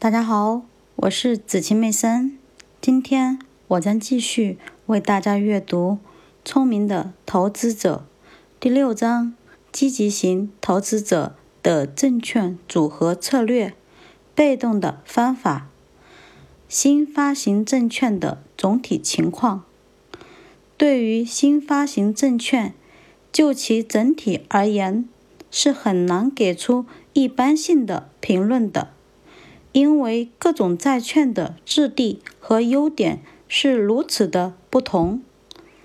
大家好，我是子晴妹森。今天我将继续为大家阅读《聪明的投资者》第六章：积极型投资者的证券组合策略。被动的方法。新发行证券的总体情况。对于新发行证券，就其整体而言，是很难给出一般性的评论的。因为各种债券的质地和优点是如此的不同，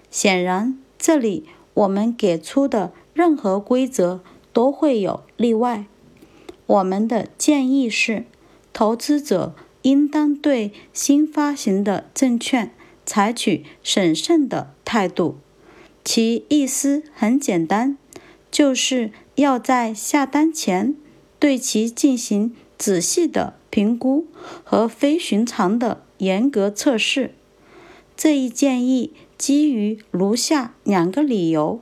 显然这里我们给出的任何规则都会有例外。我们的建议是，投资者应当对新发行的证券采取审慎的态度。其意思很简单，就是要在下单前对其进行仔细的。评估和非寻常的严格测试，这一建议基于如下两个理由：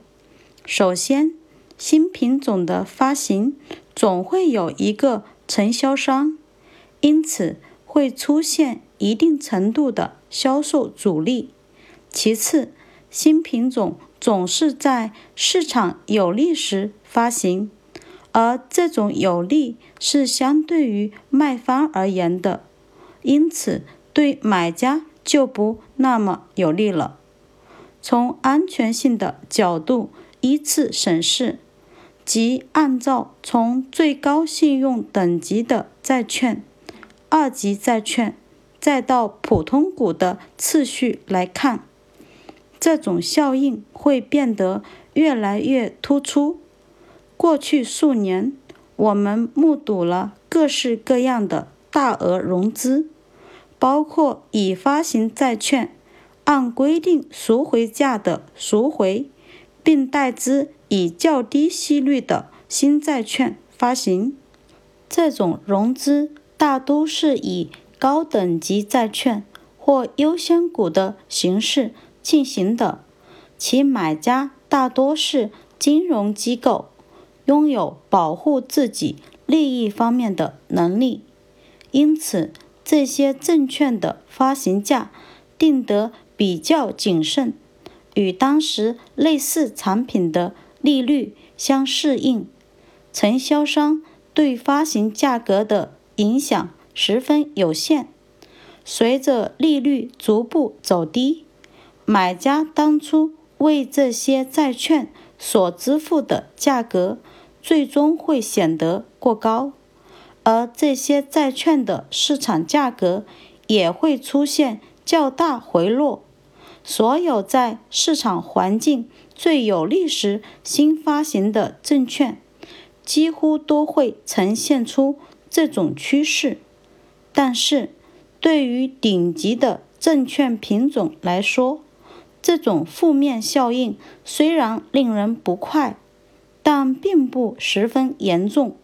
首先，新品种的发行总会有一个承销商，因此会出现一定程度的销售阻力；其次，新品种总是在市场有利时发行。而这种有利是相对于卖方而言的，因此对买家就不那么有利了。从安全性的角度依次审视，即按照从最高信用等级的债券、二级债券，再到普通股的次序来看，这种效应会变得越来越突出。过去数年，我们目睹了各式各样的大额融资，包括已发行债券按规定赎回价的赎回，并代之以较低息率的新债券发行。这种融资大都是以高等级债券或优先股的形式进行的，其买家大多是金融机构。拥有保护自己利益方面的能力，因此这些证券的发行价定得比较谨慎，与当时类似产品的利率相适应。承销商对发行价格的影响十分有限。随着利率逐步走低，买家当初为这些债券所支付的价格。最终会显得过高，而这些债券的市场价格也会出现较大回落。所有在市场环境最有利时新发行的证券，几乎都会呈现出这种趋势。但是，对于顶级的证券品种来说，这种负面效应虽然令人不快。但并不十分严重。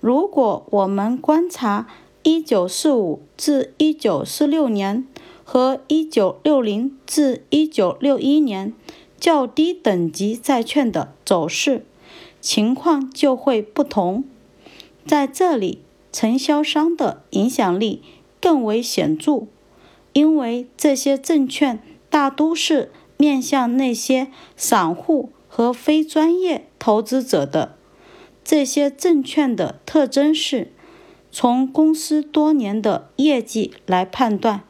如果我们观察1945至1946年和1960至1961年较低等级债券的走势，情况就会不同。在这里，承销商的影响力更为显著，因为这些证券大都是面向那些散户和非专业。投资者的这些证券的特征是，从公司多年的业绩来判断，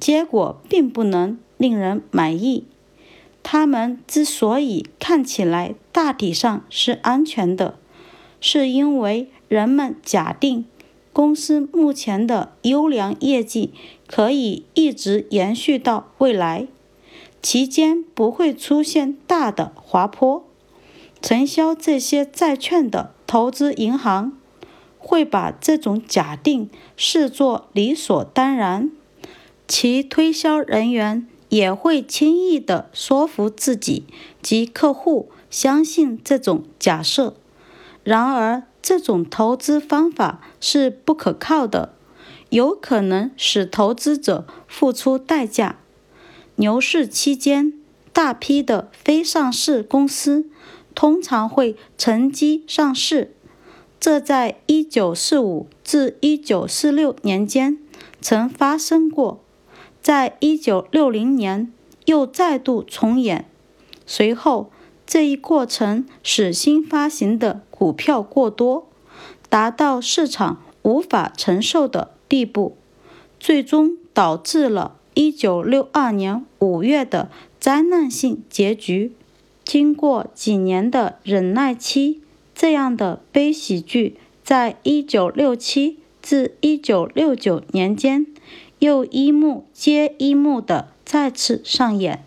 结果并不能令人满意。他们之所以看起来大体上是安全的，是因为人们假定公司目前的优良业绩可以一直延续到未来，期间不会出现大的滑坡。承销这些债券的投资银行会把这种假定视作理所当然，其推销人员也会轻易地说服自己及客户相信这种假设。然而，这种投资方法是不可靠的，有可能使投资者付出代价。牛市期间，大批的非上市公司。通常会乘机上市，这在一九四五至一九四六年间曾发生过，在一九六零年又再度重演。随后，这一过程使新发行的股票过多，达到市场无法承受的地步，最终导致了一九六二年五月的灾难性结局。经过几年的忍耐期，这样的悲喜剧在一九六七至一九六九年间又一幕接一幕的再次上演。